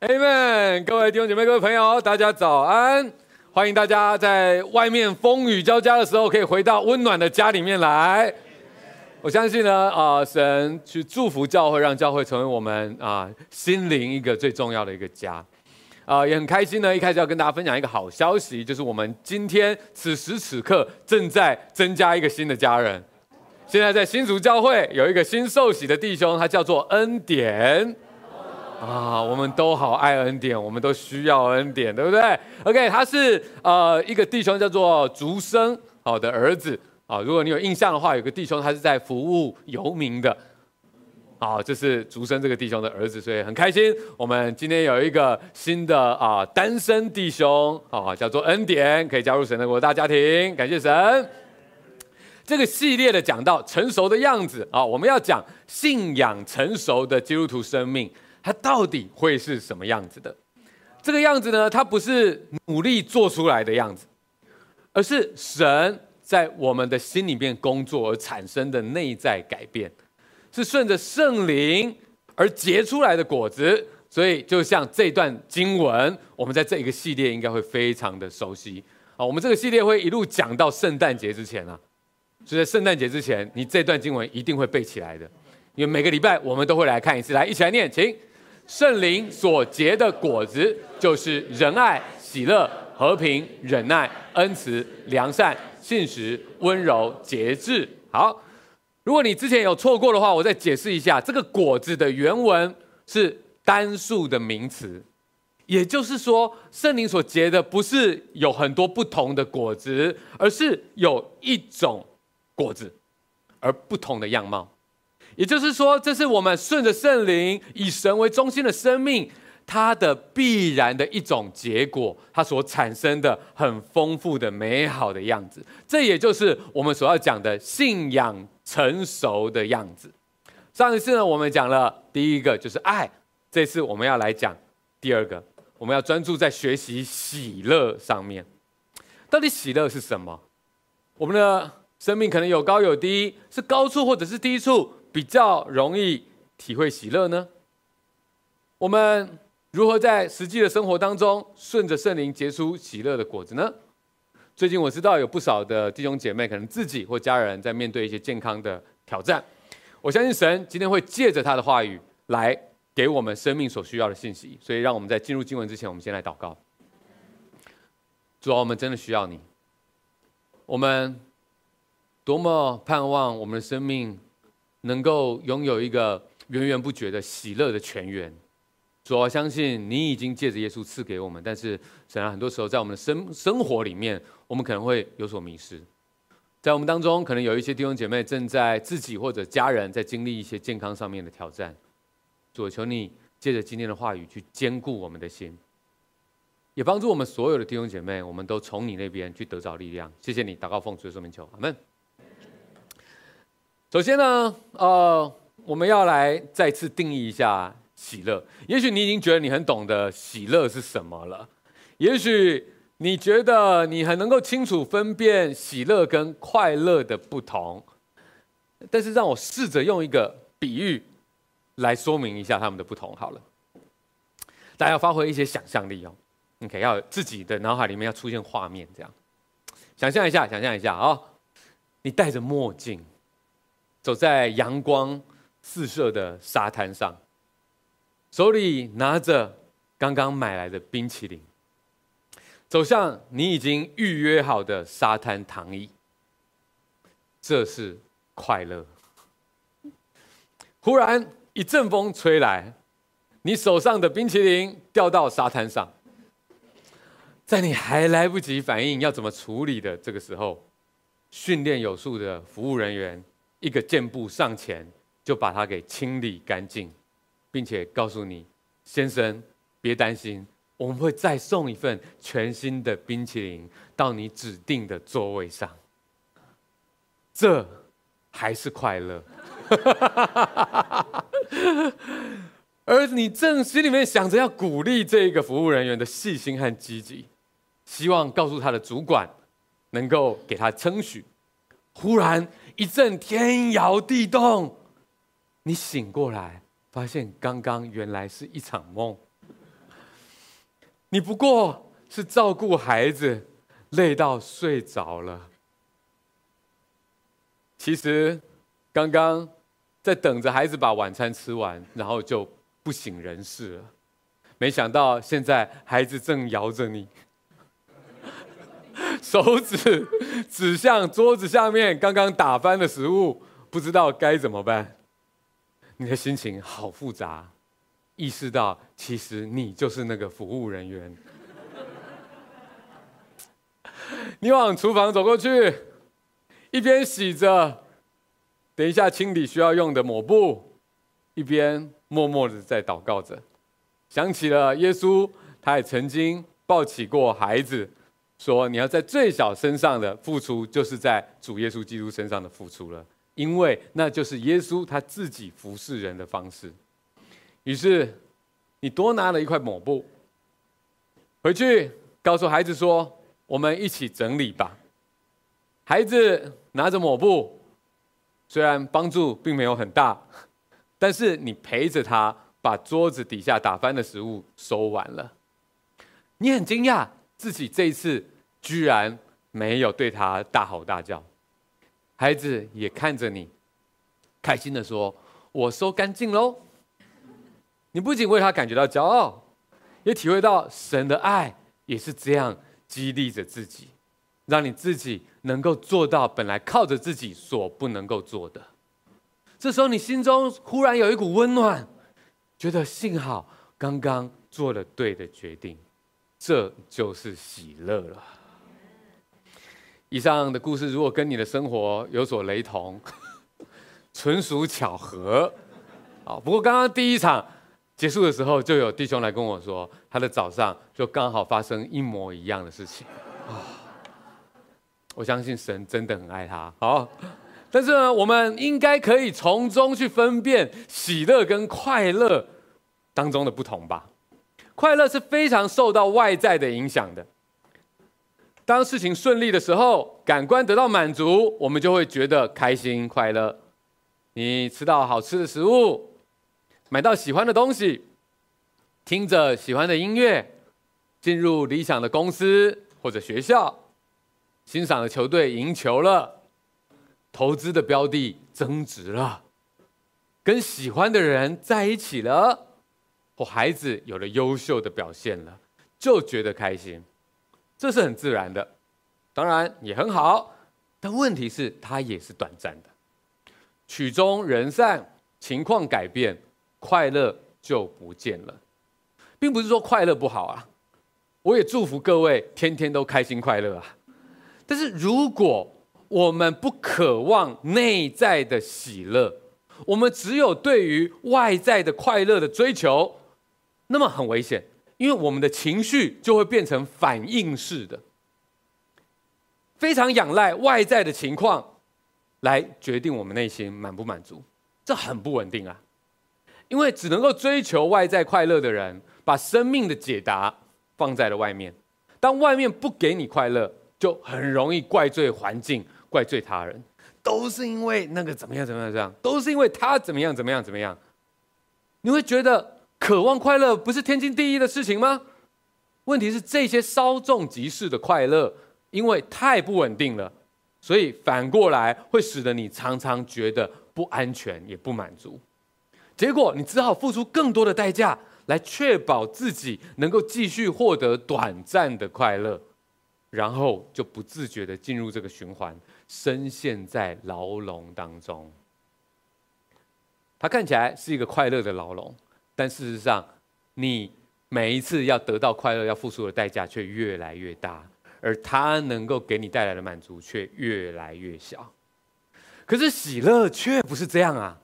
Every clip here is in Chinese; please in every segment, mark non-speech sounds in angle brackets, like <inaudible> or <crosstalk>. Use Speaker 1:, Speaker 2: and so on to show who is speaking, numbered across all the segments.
Speaker 1: Amen，各位弟兄姐妹、各位朋友，大家早安！欢迎大家在外面风雨交加的时候，可以回到温暖的家里面来。我相信呢，啊、神去祝福教会，让教会成为我们啊、心灵一个最重要的一个家。啊、也很开心呢，一开始要跟大家分享一个好消息，就是我们今天此时此刻正在增加一个新的家人。现在在新竹教会有一个新受洗的弟兄，他叫做恩典。啊，我们都好爱恩典，我们都需要恩典，对不对？OK，他是呃一个弟兄叫做竹生好的儿子啊。如果你有印象的话，有个弟兄他是在服务游民的，啊，这是竹生这个弟兄的儿子，所以很开心。我们今天有一个新的啊单身弟兄啊，叫做恩典，可以加入神的国大家庭，感谢神。这个系列的讲到成熟的样子啊，我们要讲信仰成熟的基督徒生命。它到底会是什么样子的？这个样子呢？它不是努力做出来的样子，而是神在我们的心里面工作而产生的内在改变，是顺着圣灵而结出来的果子。所以，就像这段经文，我们在这一个系列应该会非常的熟悉啊。我们这个系列会一路讲到圣诞节之前啊，所以在圣诞节之前，你这段经文一定会背起来的，因为每个礼拜我们都会来看一次。来，一起来念，请。圣灵所结的果子，就是仁爱、喜乐、和平、忍耐、恩慈、良善、信实、温柔、节制。好，如果你之前有错过的话，我再解释一下，这个果子的原文是单数的名词，也就是说，圣灵所结的不是有很多不同的果子，而是有一种果子，而不同的样貌。也就是说，这是我们顺着圣灵，以神为中心的生命，它的必然的一种结果，它所产生的很丰富的美好的样子。这也就是我们所要讲的信仰成熟的样子。上一次呢，我们讲了第一个就是爱，这次我们要来讲第二个，我们要专注在学习喜乐上面。到底喜乐是什么？我们的生命可能有高有低，是高处或者是低处。比较容易体会喜乐呢？我们如何在实际的生活当中顺着圣灵结出喜乐的果子呢？最近我知道有不少的弟兄姐妹可能自己或家人在面对一些健康的挑战。我相信神今天会借着他的话语来给我们生命所需要的信息。所以让我们在进入经文之前，我们先来祷告。主啊，我们真的需要你。我们多么盼望我们的生命。能够拥有一个源源不绝的喜乐的泉源，主啊，相信你已经借着耶稣赐给我们。但是，神啊，很多时候在我们的生生活里面，我们可能会有所迷失。在我们当中，可能有一些弟兄姐妹正在自己或者家人在经历一些健康上面的挑战。主，求你借着今天的话语去坚固我们的心，也帮助我们所有的弟兄姐妹，我们都从你那边去得着力量。谢谢你，祷告奉主的圣名求，阿门。首先呢，呃，我们要来再次定义一下喜乐。也许你已经觉得你很懂得喜乐是什么了，也许你觉得你很能够清楚分辨喜乐跟快乐的不同。但是让我试着用一个比喻来说明一下他们的不同好了。大家要发挥一些想象力哦，OK，要自己的脑海里面要出现画面，这样想象一下，想象一下啊、哦，你戴着墨镜。走在阳光四射的沙滩上，手里拿着刚刚买来的冰淇淋，走向你已经预约好的沙滩躺椅。这是快乐。忽然一阵风吹来，你手上的冰淇淋掉到沙滩上，在你还来不及反应要怎么处理的这个时候，训练有素的服务人员。一个箭步上前，就把它给清理干净，并且告诉你：“先生，别担心，我们会再送一份全新的冰淇淋到你指定的座位上。”这还是快乐。<laughs> 而你正心里面想着要鼓励这个服务人员的细心和积极，希望告诉他的主管能够给他称许。忽然。一阵天摇地动，你醒过来，发现刚刚原来是一场梦。你不过是照顾孩子，累到睡着了。其实，刚刚在等着孩子把晚餐吃完，然后就不省人事了。没想到现在孩子正摇着你，<laughs> 手指 <laughs> 指向桌子下面刚刚打翻的食物，不知道该怎么办。你的心情好复杂，意识到其实你就是那个服务人员。<laughs> 你往厨房走过去，一边洗着，等一下清理需要用的抹布，一边默默的在祷告着。想起了耶稣，他也曾经抱起过孩子，说：“你要在最小身上的付出，就是在主耶稣基督身上的付出了，因为那就是耶稣他自己服侍人的方式。”于是，你多拿了一块抹布，回去告诉孩子说：“我们一起整理吧。”孩子拿着抹布，虽然帮助并没有很大，但是你陪着他。把桌子底下打翻的食物收完了，你很惊讶自己这一次居然没有对他大吼大叫。孩子也看着你，开心地说：“我收干净喽。”你不仅为他感觉到骄傲，也体会到神的爱也是这样激励着自己，让你自己能够做到本来靠着自己所不能够做的。这时候，你心中忽然有一股温暖。觉得幸好刚刚做了对的决定，这就是喜乐了。以上的故事如果跟你的生活有所雷同，<laughs> 纯属巧合。啊，不过刚刚第一场结束的时候，就有弟兄来跟我说，他的早上就刚好发生一模一样的事情。啊我相信神真的很爱他。好，但是呢，我们应该可以从中去分辨喜乐跟快乐当中的不同吧。快乐是非常受到外在的影响的。当事情顺利的时候，感官得到满足，我们就会觉得开心快乐。你吃到好吃的食物，买到喜欢的东西，听着喜欢的音乐，进入理想的公司或者学校，欣赏的球队赢球了，投资的标的增值了，跟喜欢的人在一起了。或孩子有了优秀的表现了，就觉得开心，这是很自然的，当然也很好。但问题是，它也是短暂的。曲终人散，情况改变，快乐就不见了。并不是说快乐不好啊，我也祝福各位天天都开心快乐啊。但是如果我们不渴望内在的喜乐，我们只有对于外在的快乐的追求。那么很危险，因为我们的情绪就会变成反应式的，非常仰赖外在的情况来决定我们内心满不满足，这很不稳定啊。因为只能够追求外在快乐的人，把生命的解答放在了外面。当外面不给你快乐，就很容易怪罪环境、怪罪他人，都是因为那个怎么样怎么样这样，都是因为他怎么样怎么样怎么样，你会觉得。渴望快乐不是天经地义的事情吗？问题是这些稍纵即逝的快乐，因为太不稳定了，所以反过来会使得你常常觉得不安全也不满足。结果你只好付出更多的代价来确保自己能够继续获得短暂的快乐，然后就不自觉地进入这个循环，深陷在牢笼当中。它看起来是一个快乐的牢笼。但事实上，你每一次要得到快乐，要付出的代价却越来越大，而它能够给你带来的满足却越来越小。可是喜乐却不是这样啊！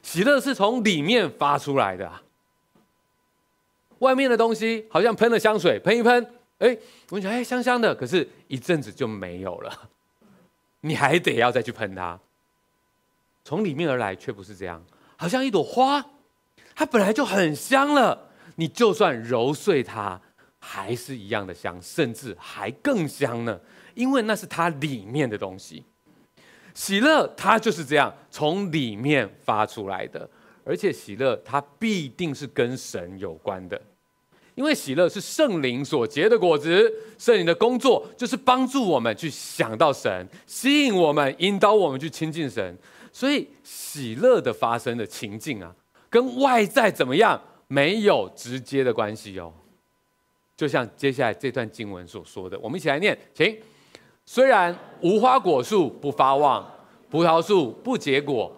Speaker 1: 喜乐是从里面发出来的。外面的东西好像喷了香水，喷一喷，哎，闻起来哎香香的，可是一阵子就没有了，你还得要再去喷它。从里面而来却不是这样，好像一朵花。它本来就很香了，你就算揉碎它，还是一样的香，甚至还更香呢。因为那是它里面的东西。喜乐它就是这样从里面发出来的，而且喜乐它必定是跟神有关的。因为喜乐是圣灵所结的果子，圣灵的工作就是帮助我们去想到神，吸引我们，引导我们去亲近神。所以喜乐的发生的情境啊，跟外在怎么样没有直接的关系哦。就像接下来这段经文所说的，我们一起来念，请。虽然无花果树不发旺，葡萄树不结果，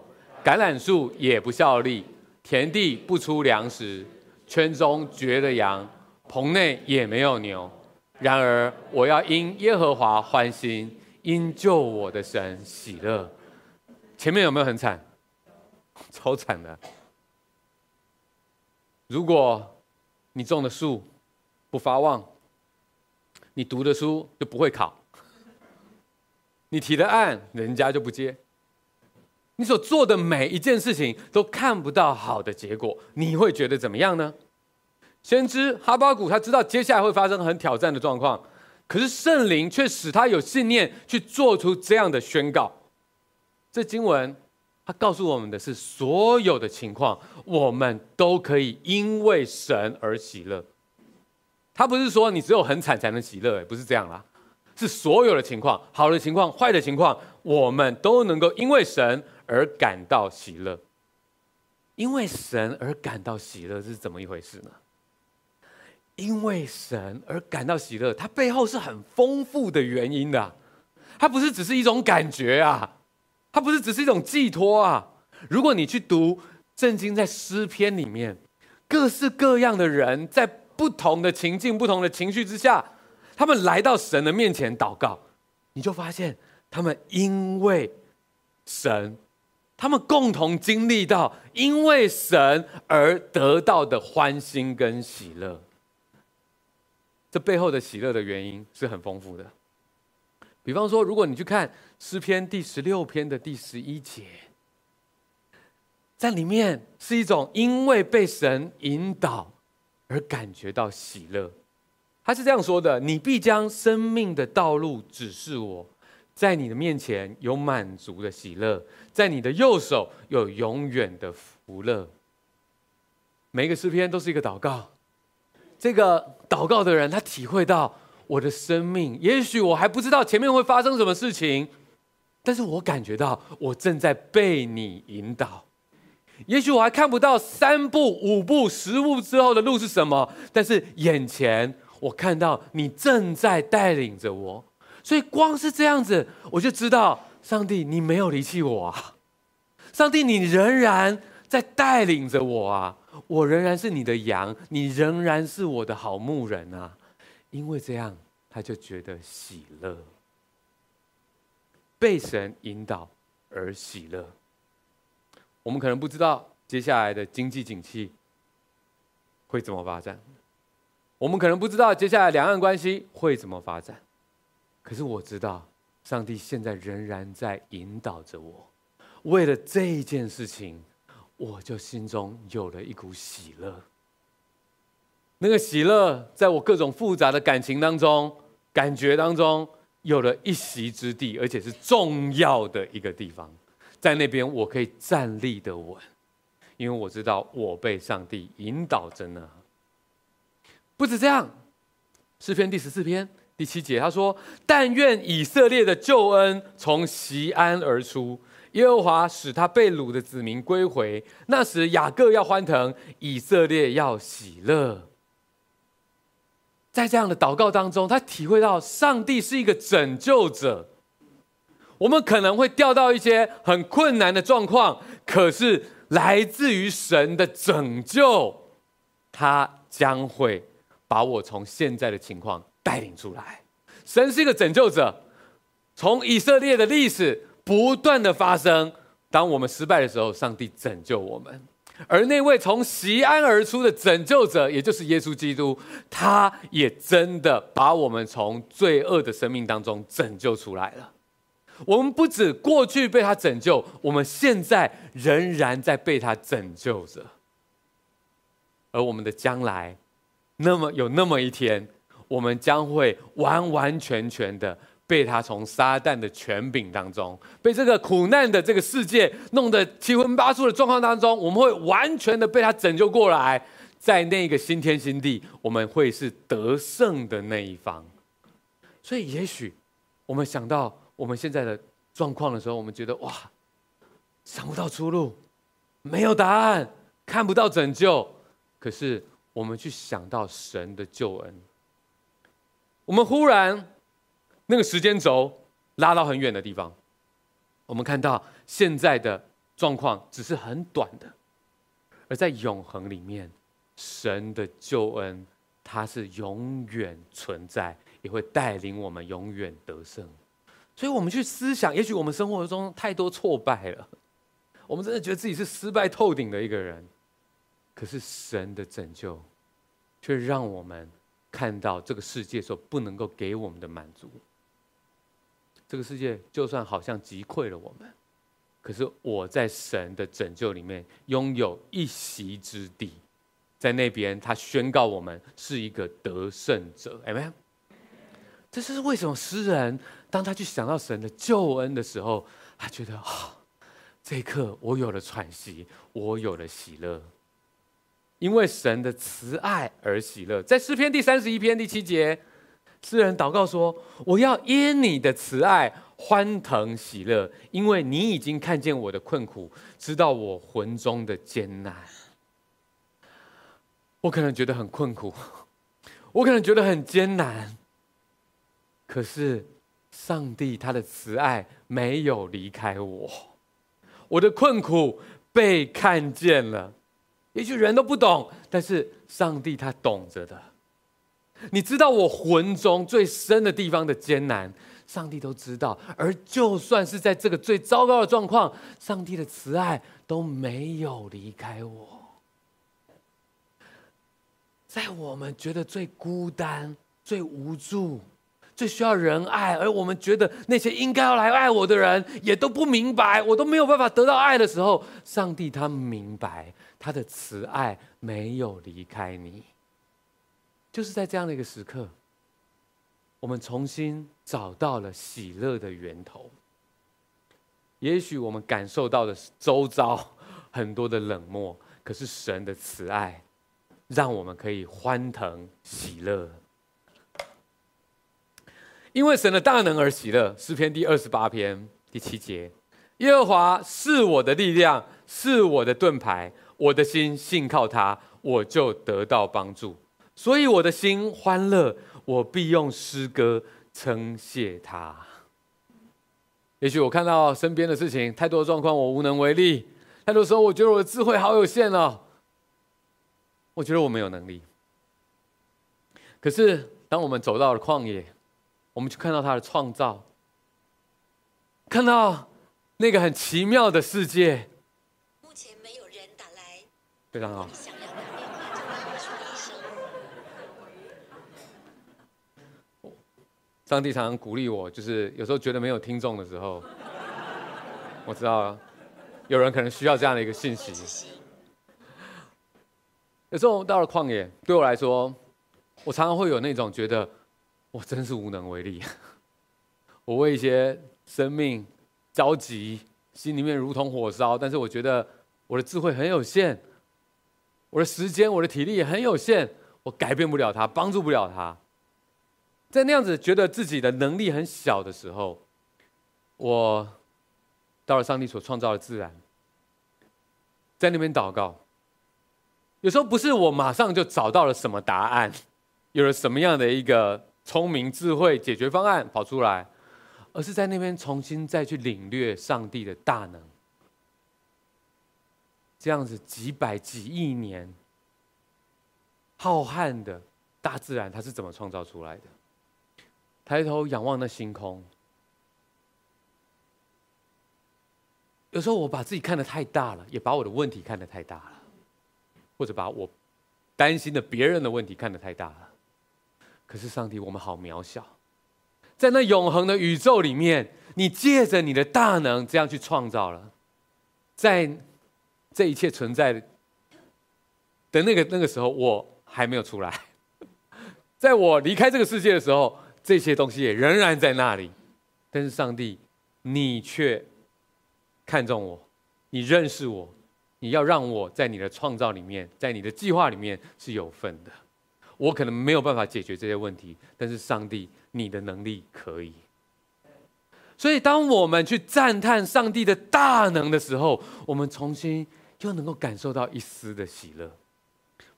Speaker 1: 橄榄树也不效力，田地不出粮食。圈中绝了羊，棚内也没有牛。然而我要因耶和华欢心，因救我的神喜乐。前面有没有很惨？<laughs> 超惨的。如果你种的树不发旺，你读的书就不会考，你提的案人家就不接，你所做的每一件事情都看不到好的结果，你会觉得怎么样呢？先知哈巴谷他知道接下来会发生很挑战的状况，可是圣灵却使他有信念去做出这样的宣告。这经文他告诉我们的是，所有的情况我们都可以因为神而喜乐。他不是说你只有很惨才能喜乐，不是这样啦，是所有的情况，好的情况、坏的情况，我们都能够因为神而感到喜乐。因为神而感到喜乐是怎么一回事呢？因为神而感到喜乐，它背后是很丰富的原因的，它不是只是一种感觉啊，它不是只是一种寄托啊。如果你去读圣经，在诗篇里面，各式各样的人在不同的情境、不同的情绪之下，他们来到神的面前祷告，你就发现他们因为神，他们共同经历到因为神而得到的欢欣跟喜乐。这背后的喜乐的原因是很丰富的。比方说，如果你去看诗篇第十六篇的第十一节，在里面是一种因为被神引导而感觉到喜乐。他是这样说的：“你必将生命的道路指示我，在你的面前有满足的喜乐，在你的右手有永远的福乐。”每一个诗篇都是一个祷告。这个祷告的人，他体会到我的生命，也许我还不知道前面会发生什么事情，但是我感觉到我正在被你引导。也许我还看不到三步、五步、十步之后的路是什么，但是眼前我看到你正在带领着我，所以光是这样子，我就知道上帝，你没有离弃我啊！上帝，你仍然在带领着我啊！我仍然是你的羊，你仍然是我的好牧人啊！因为这样，他就觉得喜乐，被神引导而喜乐。我们可能不知道接下来的经济景气会怎么发展，我们可能不知道接下来两岸关系会怎么发展，可是我知道，上帝现在仍然在引导着我，为了这一件事情。我就心中有了一股喜乐，那个喜乐在我各种复杂的感情当中、感觉当中有了一席之地，而且是重要的一个地方，在那边我可以站立得稳，因为我知道我被上帝引导着呢。不止这样，诗篇第十四篇第七节他说：“但愿以色列的救恩从锡安而出。”耶和华使他被掳的子民归回，那时雅各要欢腾，以色列要喜乐。在这样的祷告当中，他体会到上帝是一个拯救者。我们可能会掉到一些很困难的状况，可是来自于神的拯救，他将会把我从现在的情况带领出来。神是一个拯救者，从以色列的历史。不断的发生，当我们失败的时候，上帝拯救我们；而那位从锡安而出的拯救者，也就是耶稣基督，他也真的把我们从罪恶的生命当中拯救出来了。我们不止过去被他拯救，我们现在仍然在被他拯救着。而我们的将来，那么有那么一天，我们将会完完全全的。被他从撒旦的权柄当中，被这个苦难的这个世界弄得七荤八素的状况当中，我们会完全的被他拯救过来，在那个新天新地，我们会是得胜的那一方。所以，也许我们想到我们现在的状况的时候，我们觉得哇，想不到出路，没有答案，看不到拯救。可是，我们去想到神的救恩，我们忽然那个时间轴拉到很远的地方，我们看到现在的状况只是很短的。而在永恒里面，神的救恩，它是永远存在，也会带领我们永远得胜。所以，我们去思想，也许我们生活中太多挫败了，我们真的觉得自己是失败透顶的一个人。可是，神的拯救，却让我们看到这个世界所不能够给我们的满足。这个世界就算好像击溃了我们。可是我在神的拯救里面拥有一席之地，在那边他宣告我们是一个得胜者，Amen。这是为什么诗人当他去想到神的救恩的时候，他觉得啊、这一刻我有了喘息，我有了喜乐，因为神的慈爱而喜乐。在诗篇第三十一篇第七节，诗人祷告说：“我要因你的慈爱。”欢腾喜乐，因为你已经看见我的困苦，知道我魂中的艰难。我可能觉得很困苦，<laughs> 我可能觉得很艰难，可是上帝他的慈爱没有离开我，我的困苦被看见了。也许人都不懂，但是上帝他懂着的。你知道我魂中最深的地方的艰难。上帝都知道，而就算是在这个最糟糕的状况，上帝的慈爱都没有离开我。在我们觉得最孤单、最无助、最需要人爱，而我们觉得那些应该要来爱我的人也都不明白，我都没有办法得到爱的时候，上帝他明白，他的慈爱没有离开你。就是在这样的一个时刻。我们重新找到了喜乐的源头。也许我们感受到的是周遭很多的冷漠，可是神的慈爱让我们可以欢腾喜乐。因为神的大能而喜乐。诗篇第二十八篇第七节：耶和华是我的力量，是我的盾牌，我的心信靠他，我就得到帮助，所以我的心欢乐。我必用诗歌称谢他。也许我看到身边的事情太多的状况，我无能为力。太多时候，我觉得我的智慧好有限哦。我觉得我没有能力。可是，当我们走到了旷野，我们去看到他的创造，看到那个很奇妙的世界。目前没有人打来。非常好。上帝常常鼓励我，就是有时候觉得没有听众的时候，<laughs> 我知道有人可能需要这样的一个信息。有时候到了旷野，对我来说，我常常会有那种觉得我真是无能为力。<laughs> 我为一些生命着急，心里面如同火烧，但是我觉得我的智慧很有限，我的时间、我的体力也很有限，我改变不了他，帮助不了他。在那样子觉得自己的能力很小的时候，我到了上帝所创造的自然，在那边祷告。有时候不是我马上就找到了什么答案，有了什么样的一个聪明智慧解决方案跑出来，而是在那边重新再去领略上帝的大能。这样子几百几亿年浩瀚的大自然，它是怎么创造出来的？抬头仰望那星空，有时候我把自己看得太大了，也把我的问题看得太大了，或者把我担心的别人的问题看得太大了。可是上帝，我们好渺小，在那永恒的宇宙里面，你借着你的大能这样去创造了，在这一切存在的那个那个时候，我还没有出来，<laughs> 在我离开这个世界的时候。这些东西也仍然在那里，但是上帝，你却看重我，你认识我，你要让我在你的创造里面，在你的计划里面是有份的。我可能没有办法解决这些问题，但是上帝，你的能力可以。所以，当我们去赞叹上帝的大能的时候，我们重新又能够感受到一丝的喜乐。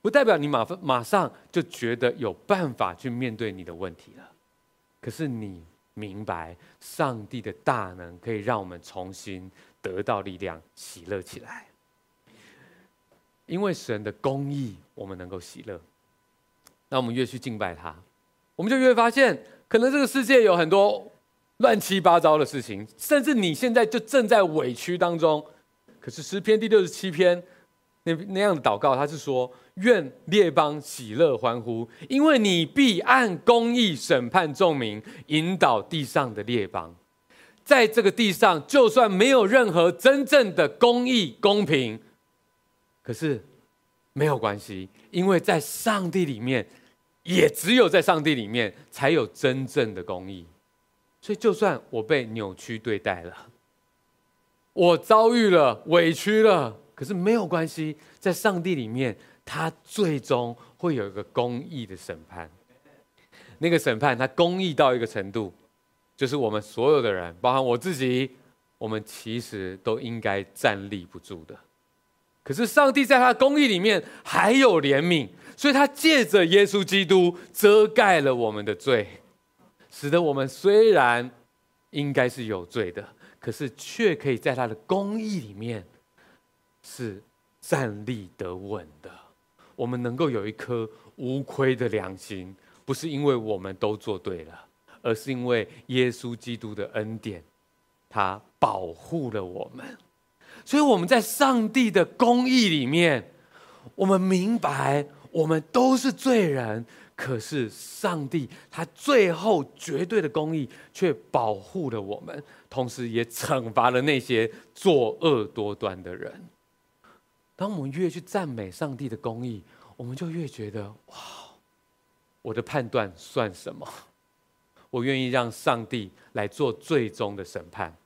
Speaker 1: 不代表你马马上就觉得有办法去面对你的问题了。可是你明白，上帝的大能可以让我们重新得到力量，喜乐起来。因为神的公义，我们能够喜乐。那我们越去敬拜他，我们就越发现，可能这个世界有很多乱七八糟的事情，甚至你现在就正在委屈当中。可是诗篇第六十七篇那那样的祷告，他是说：愿列邦喜乐欢呼，因为你必按公义审判众民，引导地上的列邦。在这个地上，就算没有任何真正的公义公平，可是。没有关系，因为在上帝里面，也只有在上帝里面才有真正的公义。所以，就算我被扭曲对待了，我遭遇了委屈了，可是没有关系，在上帝里面，他最终会有一个公义的审判。那个审判，他公义到一个程度，就是我们所有的人，包含我自己，我们其实都应该站立不住的。可是上帝在他公义里面还有怜悯，所以他借着耶稣基督遮盖了我们的罪，使得我们虽然应该是有罪的，可是却可以在他的公义里面是站立得稳的。我们能够有一颗无亏的良心，不是因为我们都做对了，而是因为耶稣基督的恩典，他保护了我们。所以我们在上帝的公义里面，我们明白我们都是罪人，可是上帝他最后绝对的公义却保护了我们，同时也惩罚了那些作恶多端的人。当我们越去赞美上帝的公义，我们就越觉得哇，我的判断算什么？<laughs> 我愿意让上帝来做最终的审判。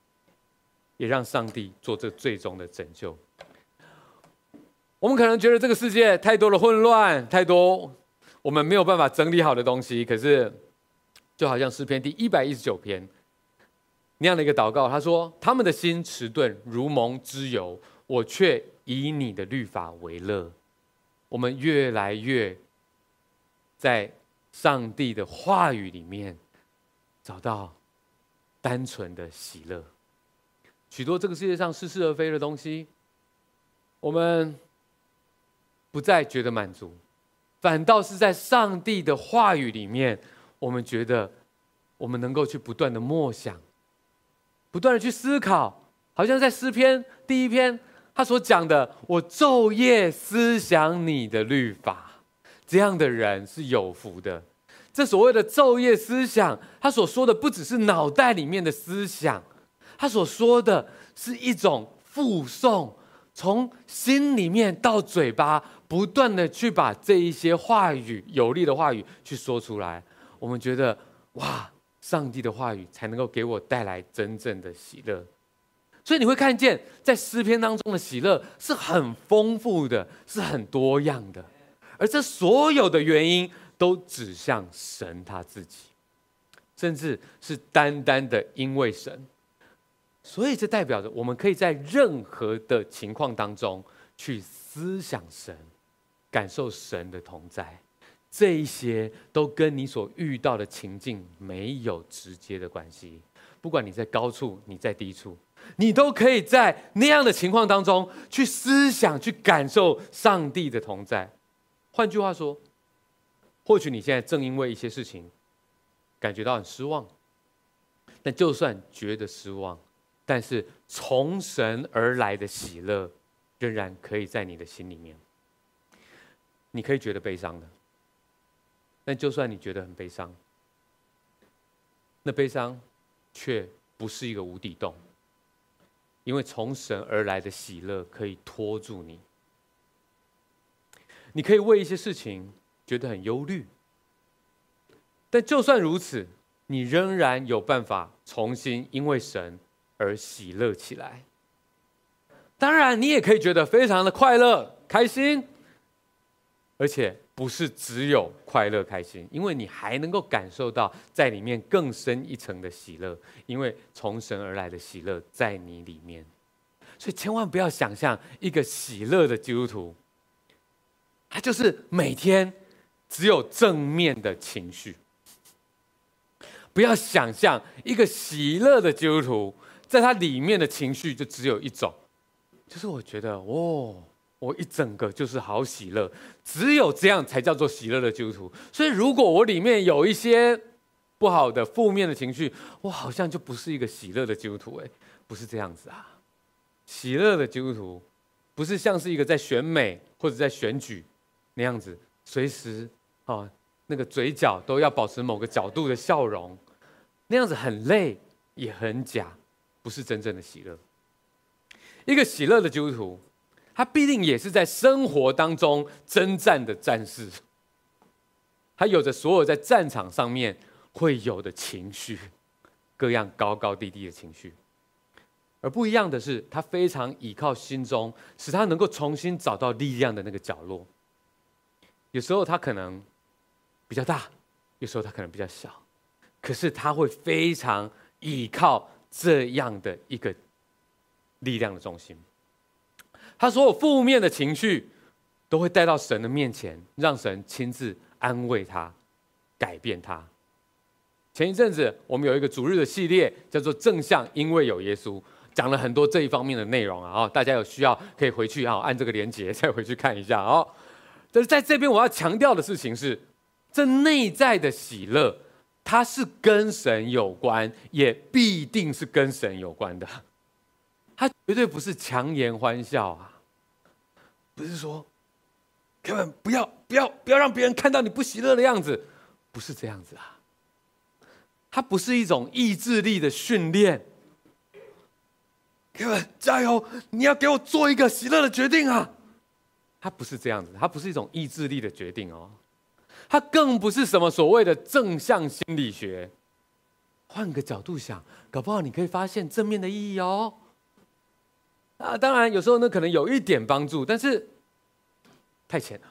Speaker 1: 也让上帝做这最终的拯救。我们可能觉得这个世界太多的混乱，太多我们没有办法整理好的东西。可是，就好像诗篇第一百一十九篇那样的一个祷告，他说：“他们的心迟钝，如蒙脂油，我却以你的律法为乐。”我们越来越在上帝的话语里面找到单纯的喜乐。许多这个世界上似是而非的东西，我们不再觉得满足，反倒是在上帝的话语里面，我们觉得我们能够去不断的默想，不断的去思考，好像在诗篇第一篇他所讲的：“我昼夜思想你的律法。”这样的人是有福的。这所谓的昼夜思想，他所说的不只是脑袋里面的思想。他所说的是一种附送，从心里面到嘴巴，不断的去把这一些话语、有力的话语去说出来。我们觉得，哇，上帝的话语才能够给我带来真正的喜乐。所以你会看见，在诗篇当中的喜乐是很丰富的，是很多样的，而这所有的原因都指向神他自己，甚至是单单的因为神。所以，这代表着我们可以在任何的情况当中去思想神，感受神的同在。这一些都跟你所遇到的情境没有直接的关系。不管你在高处，你在低处，你都可以在那样的情况当中去思想、去感受上帝的同在。换句话说，或许你现在正因为一些事情感觉到很失望，但就算觉得失望，但是从神而来的喜乐，仍然可以在你的心里面。你可以觉得悲伤的，但就算你觉得很悲伤，那悲伤却不是一个无底洞，因为从神而来的喜乐可以拖住你。你可以为一些事情觉得很忧虑，但就算如此，你仍然有办法重新因为神。而喜乐起来。当然，你也可以觉得非常的快乐、开心，而且不是只有快乐、开心，因为你还能够感受到在里面更深一层的喜乐，因为从神而来的喜乐在你里面。所以千万不要想象一个喜乐的基督徒，他就是每天只有正面的情绪。不要想象一个喜乐的基督徒，在他里面的情绪就只有一种。就是我觉得，哦，我一整个就是好喜乐，只有这样才叫做喜乐的基督徒。所以，如果我里面有一些不好的、负面的情绪，我好像就不是一个喜乐的基督徒。哎，不是这样子啊！喜乐的基督徒，不是像是一个在选美或者在选举那样子，随时啊那个嘴角都要保持某个角度的笑容，那样子很累也很假，不是真正的喜乐。一个喜乐的基督徒，他必定也是在生活当中征战的战士。他有着所有在战场上面会有的情绪，各样高高低低的情绪。而不一样的是，他非常倚靠心中，使他能够重新找到力量的那个角落。有时候他可能比较大，有时候他可能比较小，可是他会非常倚靠这样的一个。力量的中心，他所有负面的情绪都会带到神的面前，让神亲自安慰他、改变他。前一阵子我们有一个主日的系列，叫做“正向”，因为有耶稣，讲了很多这一方面的内容啊。大家有需要可以回去啊，按这个连结再回去看一下啊。<laughs> 但是在这边我要强调的事情是，这内在的喜乐，它是跟神有关，也必定是跟神有关的。他绝对不是强颜欢笑啊！不是说，根本不要不要不要让别人看到你不喜乐的样子，不是这样子啊！它不是一种意志力的训练。各位加油！你要给我做一个喜乐的决定啊！它不是这样子，它不是一种意志力的决定哦，它更不是什么所谓的正向心理学。换个角度想，搞不好你可以发现正面的意义哦。啊，当然有时候呢，可能有一点帮助，但是太浅了。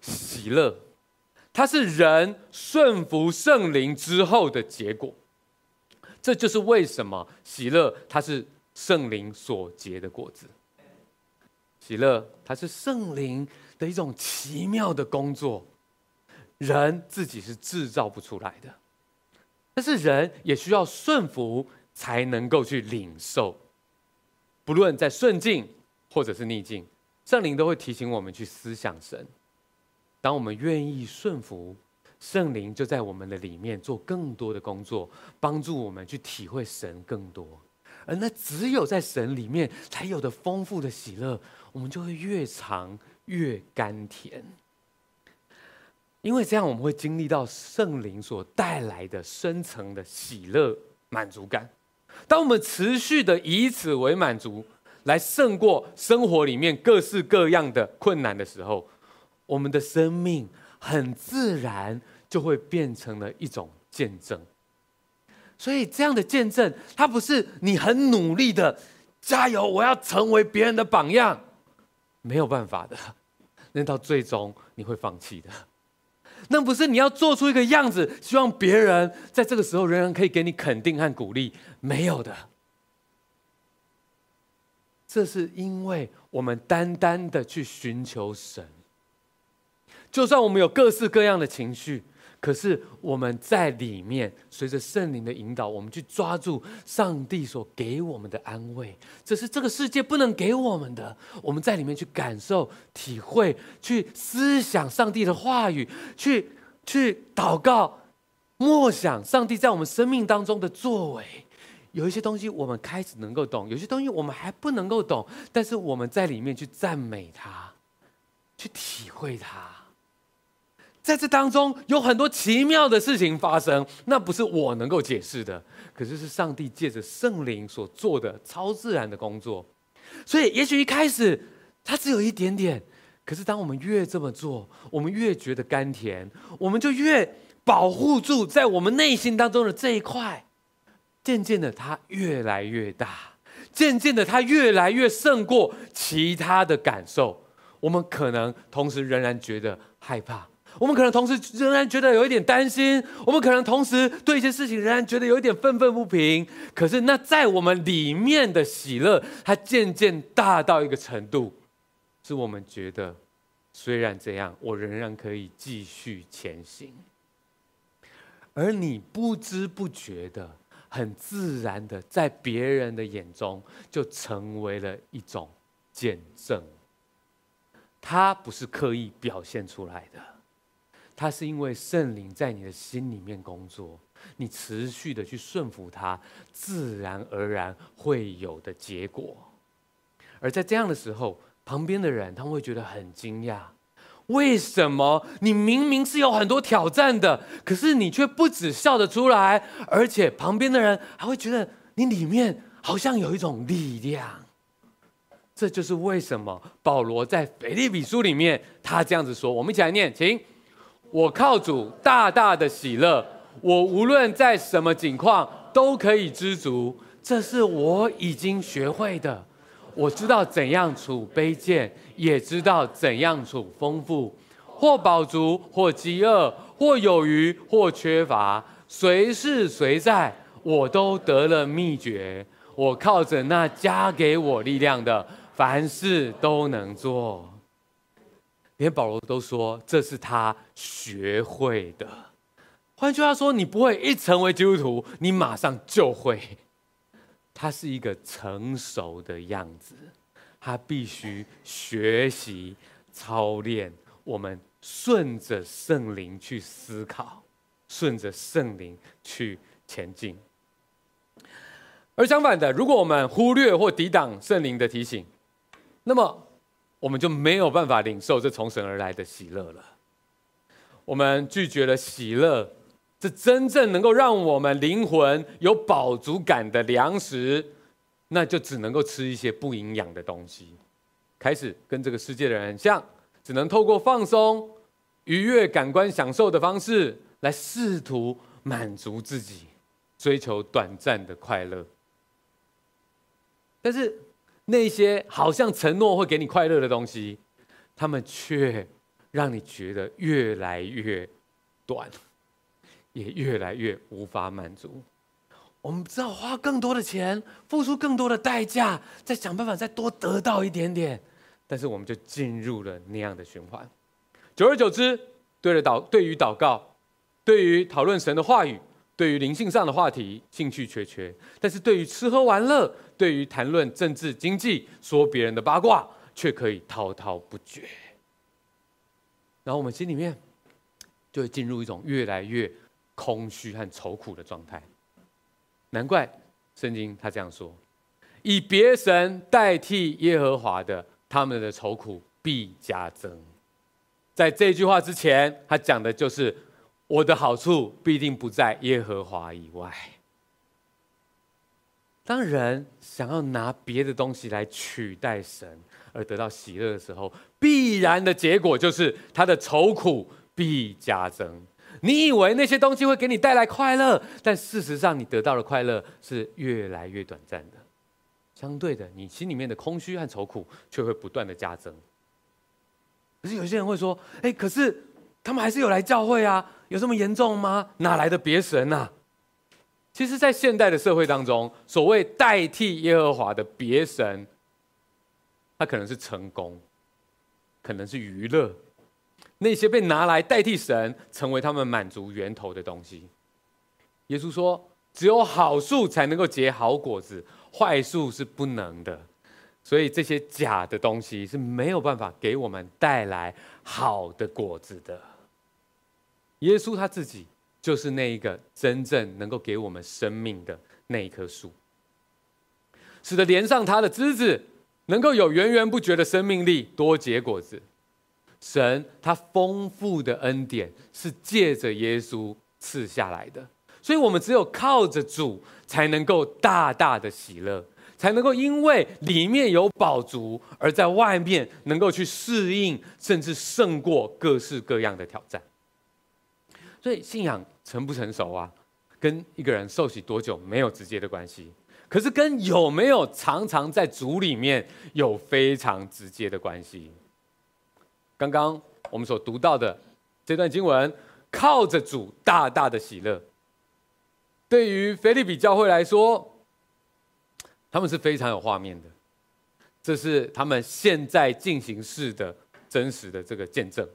Speaker 1: 喜乐，它是人顺服圣灵之后的结果。这就是为什么喜乐它是圣灵所结的果子。喜乐，它是圣灵的一种奇妙的工作，人自己是制造不出来的，但是人也需要顺服才能够去领受。不论在顺境或者是逆境，圣灵都会提醒我们去思想神。当我们愿意顺服，圣灵就在我们的里面做更多的工作，帮助我们去体会神更多。而那只有在神里面才有的丰富的喜乐，我们就会越尝越甘甜。因为这样，我们会经历到圣灵所带来的深层的喜乐满足感。当我们持续的以此为满足，来胜过生活里面各式各样的困难的时候，我们的生命很自然就会变成了一种见证。所以，这样的见证，它不是你很努力的加油，我要成为别人的榜样，没有办法的，那到最终你会放弃的。那不是你要做出一个样子，希望别人在这个时候仍然可以给你肯定和鼓励，没有的。这是因为我们单单的去寻求神，就算我们有各式各样的情绪。可是我们在里面，随着圣灵的引导，我们去抓住上帝所给我们的安慰，这是这个世界不能给我们的。我们在里面去感受、体会、去思想上帝的话语，去去祷告、默想上帝在我们生命当中的作为。有一些东西我们开始能够懂，有些东西我们还不能够懂，但是我们在里面去赞美他，去体会他。在这当中有很多奇妙的事情发生，那不是我能够解释的，可是是上帝借着圣灵所做的超自然的工作。所以，也许一开始它只有一点点，可是当我们越这么做，我们越觉得甘甜，我们就越保护住在我们内心当中的这一块。渐渐的，它越来越大；渐渐的，它越来越胜过其他的感受。我们可能同时仍然觉得害怕，我们可能同时仍然觉得有一点担心，我们可能同时对一些事情仍然觉得有一点愤愤不平。可是，那在我们里面的喜乐，它渐渐大到一个程度，是我们觉得，虽然这样，我仍然可以继续前行。而你不知不觉的，很自然的，在别人的眼中，就成为了一种见证。它不是刻意表现出来的，它是因为圣灵在你的心里面工作，你持续的去顺服它，自然而然会有的结果。而在这样的时候，旁边的人他们会觉得很惊讶：为什么你明明是有很多挑战的，可是你却不止笑得出来，而且旁边的人还会觉得你里面好像有一种力量。这就是为什么保罗在腓立比书里面他这样子说，我们一起来念，请。我靠主大大的喜乐，我无论在什么境况都可以知足，这是我已经学会的。我知道怎样处卑贱，也知道怎样处丰富，或饱足，或饥饿，或有余，或缺乏，随事随在，我都得了秘诀。我靠着那加给我力量的。凡事都能做，连保罗都说这是他学会的。换句话说，你不会一成为基督徒，你马上就会。他是一个成熟的样子，他必须学习操练。我们顺着圣灵去思考，顺着圣灵去前进。而相反的，如果我们忽略或抵挡圣灵的提醒，那么，我们就没有办法领受这从神而来的喜乐了。我们拒绝了喜乐，这真正能够让我们灵魂有饱足感的粮食，那就只能够吃一些不营养的东西，开始跟这个世界的人很像，只能透过放松、愉悦感官享受的方式来试图满足自己，追求短暂的快乐。但是，那些好像承诺会给你快乐的东西，他们却让你觉得越来越短，也越来越无法满足。我们只好花更多的钱，付出更多的代价，再想办法再多得到一点点，但是我们就进入了那样的循环。久而久之，对了祷，对于祷告，对于讨论神的话语。对于灵性上的话题兴趣缺缺，但是对于吃喝玩乐，对于谈论政治经济，说别人的八卦，却可以滔滔不绝。然后我们心里面就会进入一种越来越空虚和愁苦的状态。难怪圣经他这样说：以别神代替耶和华的，他们的愁苦必加增。在这句话之前，他讲的就是。我的好处必定不在耶和华以外。当人想要拿别的东西来取代神而得到喜乐的时候，必然的结果就是他的愁苦必加增。你以为那些东西会给你带来快乐，但事实上你得到的快乐是越来越短暂的。相对的，你心里面的空虚和愁苦却会不断的加增。可是有些人会说：“哎，可是他们还是有来教会啊。”有这么严重吗？哪来的别神呐？其实，在现代的社会当中，所谓代替耶和华的别神，它可能是成功，可能是娱乐，那些被拿来代替神，成为他们满足源头的东西。耶稣说：“只有好树才能够结好果子，坏树是不能的。”所以，这些假的东西是没有办法给我们带来好的果子的。耶稣他自己就是那一个真正能够给我们生命的那一棵树，使得连上它的枝子能够有源源不绝的生命力，多结果子。神他丰富的恩典是借着耶稣赐下来的，所以我们只有靠着主，才能够大大的喜乐，才能够因为里面有宝足，而在外面能够去适应，甚至胜过各式各样的挑战。所以信仰成不成熟啊，跟一个人受洗多久没有直接的关系。可是跟有没有常常在主里面有非常直接的关系。刚刚我们所读到的这段经文，靠着主大大的喜乐，对于腓利比教会来说，他们是非常有画面的。这是他们现在进行式的真实的这个见证，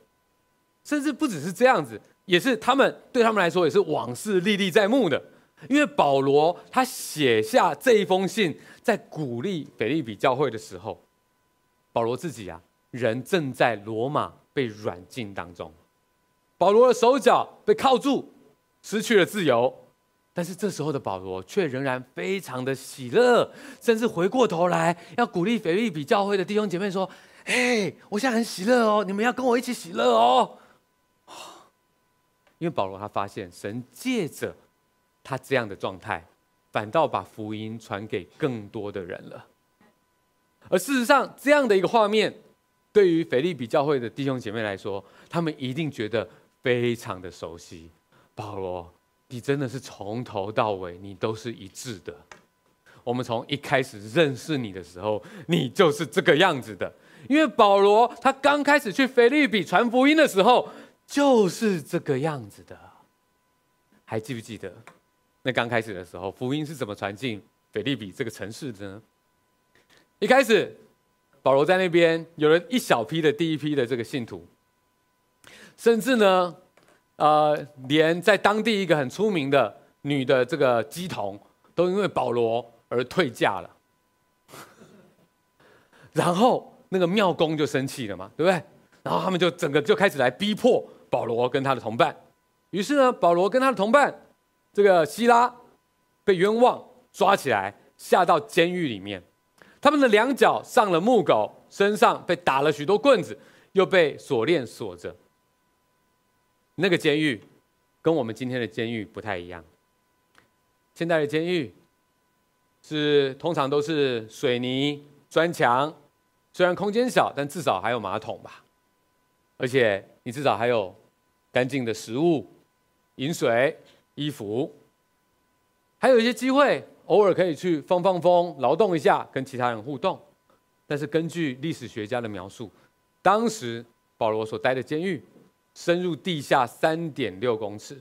Speaker 1: 甚至不只是这样子，也是他们对他们来说也是往事历历在目的。因为保罗他写下这一封信，在鼓励腓立比教会的时候，保罗自己啊，人正在罗马被软禁当中，保罗的手脚被铐住，失去了自由。但是这时候的保罗却仍然非常的喜乐，甚至回过头来要鼓励腓立比教会的弟兄姐妹说：“哎，我现在很喜乐哦，你们要跟我一起喜乐哦。”因为保罗他发现神借着他这样的状态，反倒把福音传给更多的人了。而事实上，这样的一个画面，对于腓立比教会的弟兄姐妹来说，他们一定觉得非常的熟悉。保罗。你真的是从头到尾，你都是一致的。我们从一开始认识你的时候，你就是这个样子的。因为保罗他刚开始去腓立比传福音的时候，就是这个样子的。还记不记得？那刚开始的时候，福音是怎么传进腓立比这个城市的呢？一开始，保罗在那边有了一小批的第一批的这个信徒，甚至呢。呃，连在当地一个很出名的女的这个鸡童，都因为保罗而退嫁了。<laughs> 然后那个庙公就生气了嘛，对不对？然后他们就整个就开始来逼迫保罗跟他的同伴。于是呢，保罗跟他的同伴这个希拉被冤枉抓起来，下到监狱里面。他们的两脚上了木狗，身上被打了许多棍子，又被锁链锁着。那个监狱跟我们今天的监狱不太一样。现在的监狱是通常都是水泥砖墙，虽然空间小，但至少还有马桶吧。而且你至少还有干净的食物、饮水、衣服，还有一些机会，偶尔可以去放放风、劳动一下，跟其他人互动。但是根据历史学家的描述，当时保罗所待的监狱。深入地下三点六公尺，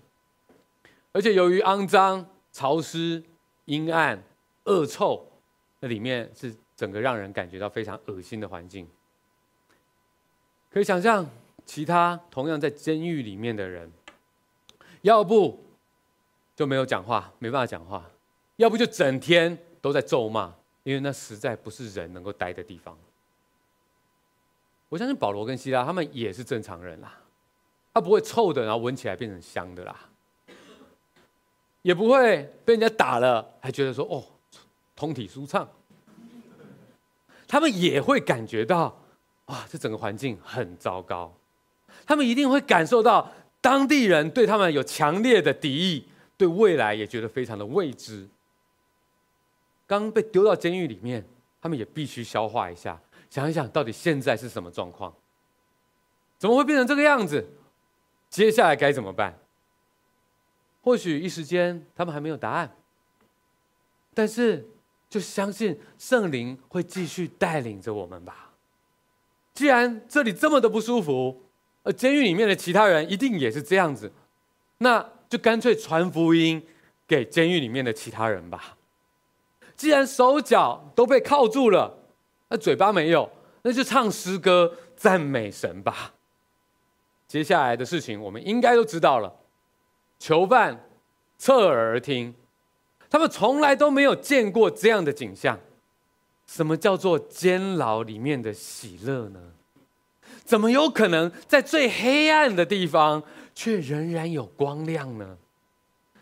Speaker 1: 而且由于肮脏、潮湿、阴暗、恶臭，那里面是整个让人感觉到非常恶心的环境。可以想象，其他同样在监狱里面的人，要不就没有讲话，没办法讲话；要不就整天都在咒骂，因为那实在不是人能够待的地方。我相信保罗跟希拉他们也是正常人啦。他不会臭的，然后闻起来变成香的啦，也不会被人家打了还觉得说哦，通体舒畅。他们也会感觉到哇，这整个环境很糟糕。他们一定会感受到当地人对他们有强烈的敌意，对未来也觉得非常的未知。刚被丢到监狱里面，他们也必须消化一下，想一想到底现在是什么状况，怎么会变成这个样子？接下来该怎么办？或许一时间他们还没有答案，但是就相信圣灵会继续带领着我们吧。既然这里这么的不舒服，而监狱里面的其他人一定也是这样子，那就干脆传福音给监狱里面的其他人吧。既然手脚都被铐住了，那嘴巴没有，那就唱诗歌赞美神吧。接下来的事情，我们应该都知道了。囚犯侧耳而听，他们从来都没有见过这样的景象。什么叫做监牢里面的喜乐呢？怎么有可能在最黑暗的地方，却仍然有光亮呢？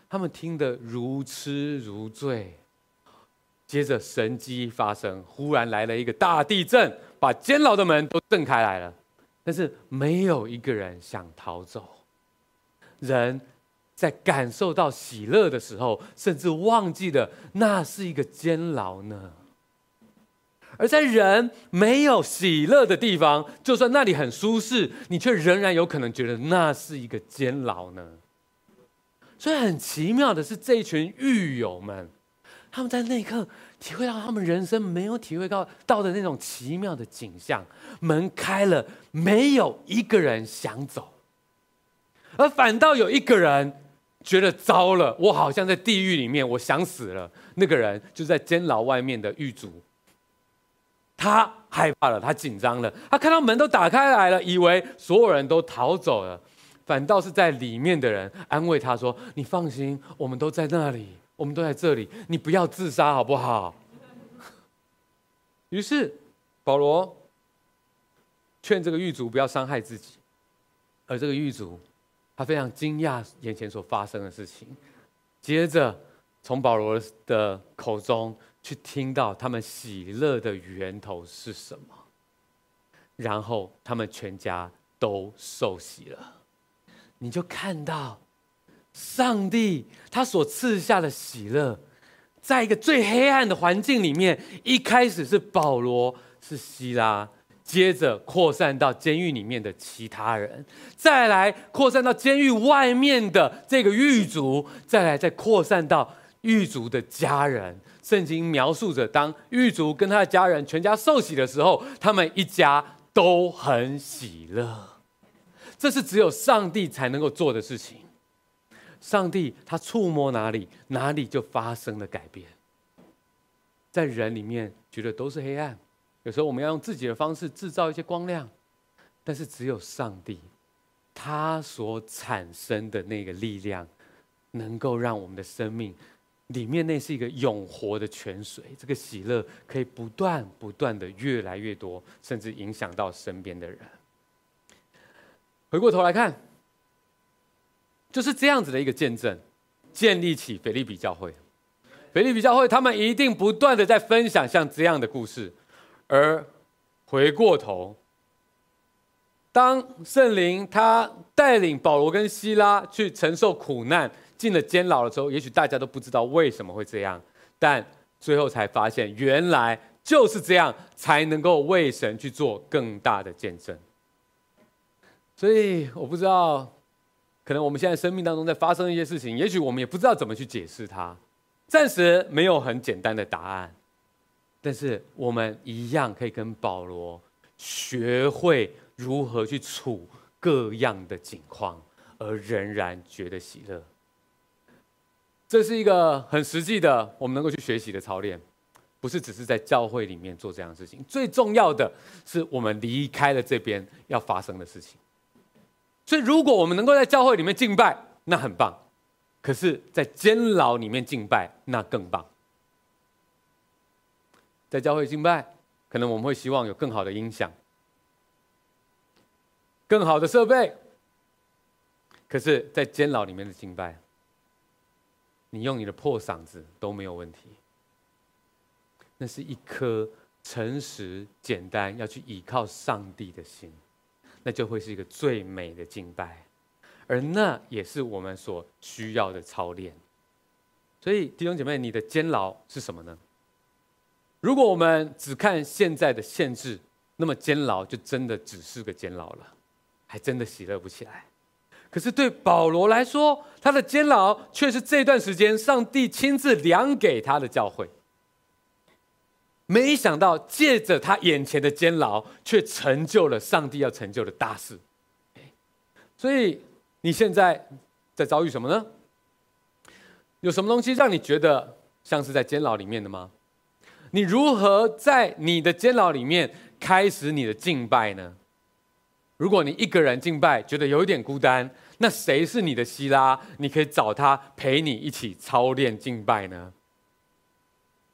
Speaker 1: 他们听得如痴如醉。接着神迹发生，忽然来了一个大地震，把监牢的门都震开来了。但是没有一个人想逃走。人在感受到喜乐的时候，甚至忘记了那是一个监牢呢。而在人没有喜乐的地方，就算那里很舒适，你却仍然有可能觉得那是一个监牢呢。所以很奇妙的是，这一群狱友们，他们在那一刻体会到他们人生没有体会到到的那种奇妙的景象。门开了，没有一个人想走，而反倒有一个人觉得糟了，我好像在地狱里面，我想死了。那个人就在监牢外面的狱卒，他害怕了，他紧张了，他看到门都打开来了，以为所有人都逃走了，反倒是在里面的人安慰他说：“你放心，我们都在那里。”我们都在这里，你不要自杀好不好？<laughs> 于是保罗劝这个狱卒不要伤害自己，而这个狱卒他非常惊讶眼前所发生的事情，接着从保罗的口中去听到他们喜乐的源头是什么，然后他们全家都受洗了，你就看到。上帝他所赐下的喜乐，在一个最黑暗的环境里面，一开始是保罗，是希拉，接着扩散到监狱里面的其他人，再来扩散到监狱外面的这个狱卒，再来再扩散到狱卒的家人。圣经描述着，当狱卒跟他的家人全家受洗的时候，他们一家都很喜乐。这是只有上帝才能够做的事情。上帝他触摸哪里，哪里就发生了改变。在人里面觉得都是黑暗，有时候我们要用自己的方式制造一些光亮，但是只有上帝，他所产生的那个力量，能够让我们的生命里面那是一个永活的泉水，这个喜乐可以不断不断的越来越多，甚至影响到身边的人。回过头来看。就是这样子的一个见证，建立起腓利比教会。腓利比教会，他们一定不断的在分享像这样的故事。而回过头，当圣灵他带领保罗跟希拉去承受苦难，进了监牢的时候，也许大家都不知道为什么会这样，但最后才发现，原来就是这样，才能够为神去做更大的见证。所以我不知道。可能我们现在生命当中在发生一些事情，也许我们也不知道怎么去解释它，暂时没有很简单的答案。但是我们一样可以跟保罗学会如何去处各样的境况，而仍然觉得喜乐。这是一个很实际的，我们能够去学习的操练，不是只是在教会里面做这样的事情。最重要的是，我们离开了这边要发生的事情。所以，如果我们能够在教会里面敬拜，那很棒；可是，在监牢里面敬拜，那更棒。在教会敬拜，可能我们会希望有更好的音响、更好的设备；可是，在监牢里面的敬拜，你用你的破嗓子都没有问题。那是一颗诚实、简单，要去依靠上帝的心。那就会是一个最美的敬拜，而那也是我们所需要的操练。所以弟兄姐妹，你的监牢是什么呢？如果我们只看现在的限制，那么监牢就真的只是个监牢了，还真的喜乐不起来。可是对保罗来说，他的监牢却是这段时间上帝亲自量给他的教会。没想到，借着他眼前的监牢，却成就了上帝要成就的大事。所以，你现在在遭遇什么呢？有什么东西让你觉得像是在监牢里面的吗？你如何在你的监牢里面开始你的敬拜呢？如果你一个人敬拜，觉得有一点孤单，那谁是你的希拉？你可以找他陪你一起操练敬拜呢？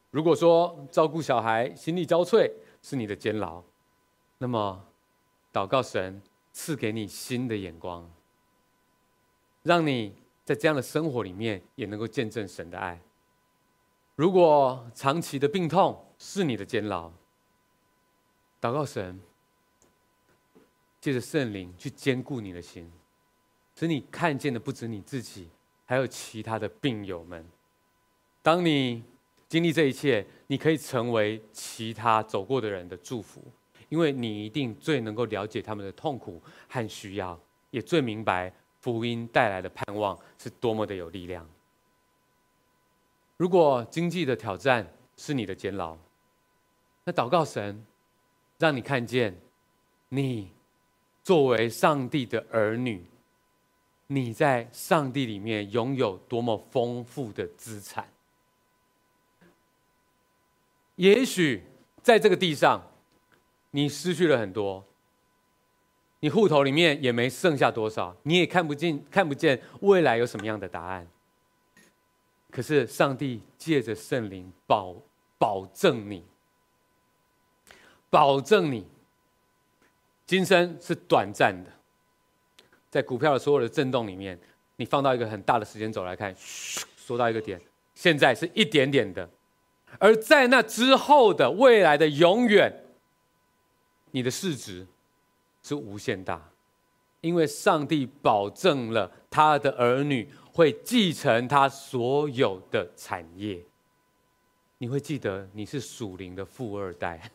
Speaker 1: 如果说照顾小孩、心力交瘁是你的监牢，那么祷告神赐给你新的眼光，让你在这样的生活里面也能够见证神的爱。如果长期的病痛是你的监牢，祷告神借着圣灵去坚固你的心，使你看见的不止你自己，还有其他的病友们。当你经历这一切，你可以成为其他走过的人的祝福，因为你一定最能够了解他们的痛苦和需要，也最明白福音带来的盼望是多么的有力量。如果经济的挑战是你的监牢，那祷告神，让你看见，你作为上帝的儿女，你在上帝里面拥有多么丰富的资产。也许在这个地上，你失去了很多，你户头里面也没剩下多少，你也看不见看不见未来有什么样的答案。可是上帝借着圣灵保保证你，保证你，今生是短暂的，在股票的所有的震动里面，你放到一个很大的时间轴来看，缩到一个点，现在是一点点的。而在那之后的未来的永远，你的市值是无限大，因为上帝保证了他的儿女会继承他所有的产业。你会记得你是属灵的富二代。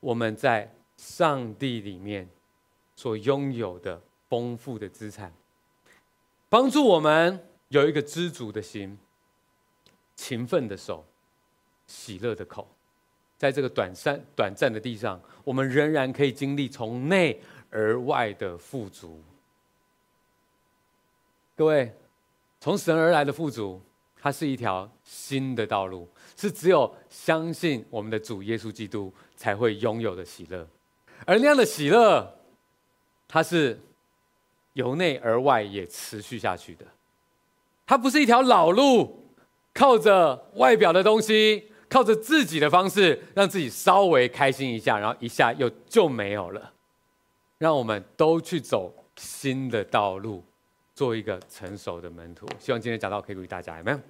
Speaker 1: 我们在上帝里面所拥有的丰富的资产，帮助我们有一个知足的心。勤奋的手，喜乐的口，在这个短暂短暂的地上，我们仍然可以经历从内而外的富足。各位，从神而来的富足，它是一条新的道路，是只有相信我们的主耶稣基督才会拥有的喜乐。而那样的喜乐，它是由内而外也持续下去的，它不是一条老路。靠着外表的东西，靠着自己的方式，让自己稍微开心一下，然后一下又就没有了。让我们都去走新的道路，做一个成熟的门徒。希望今天讲到可以鼓励大家，有没有？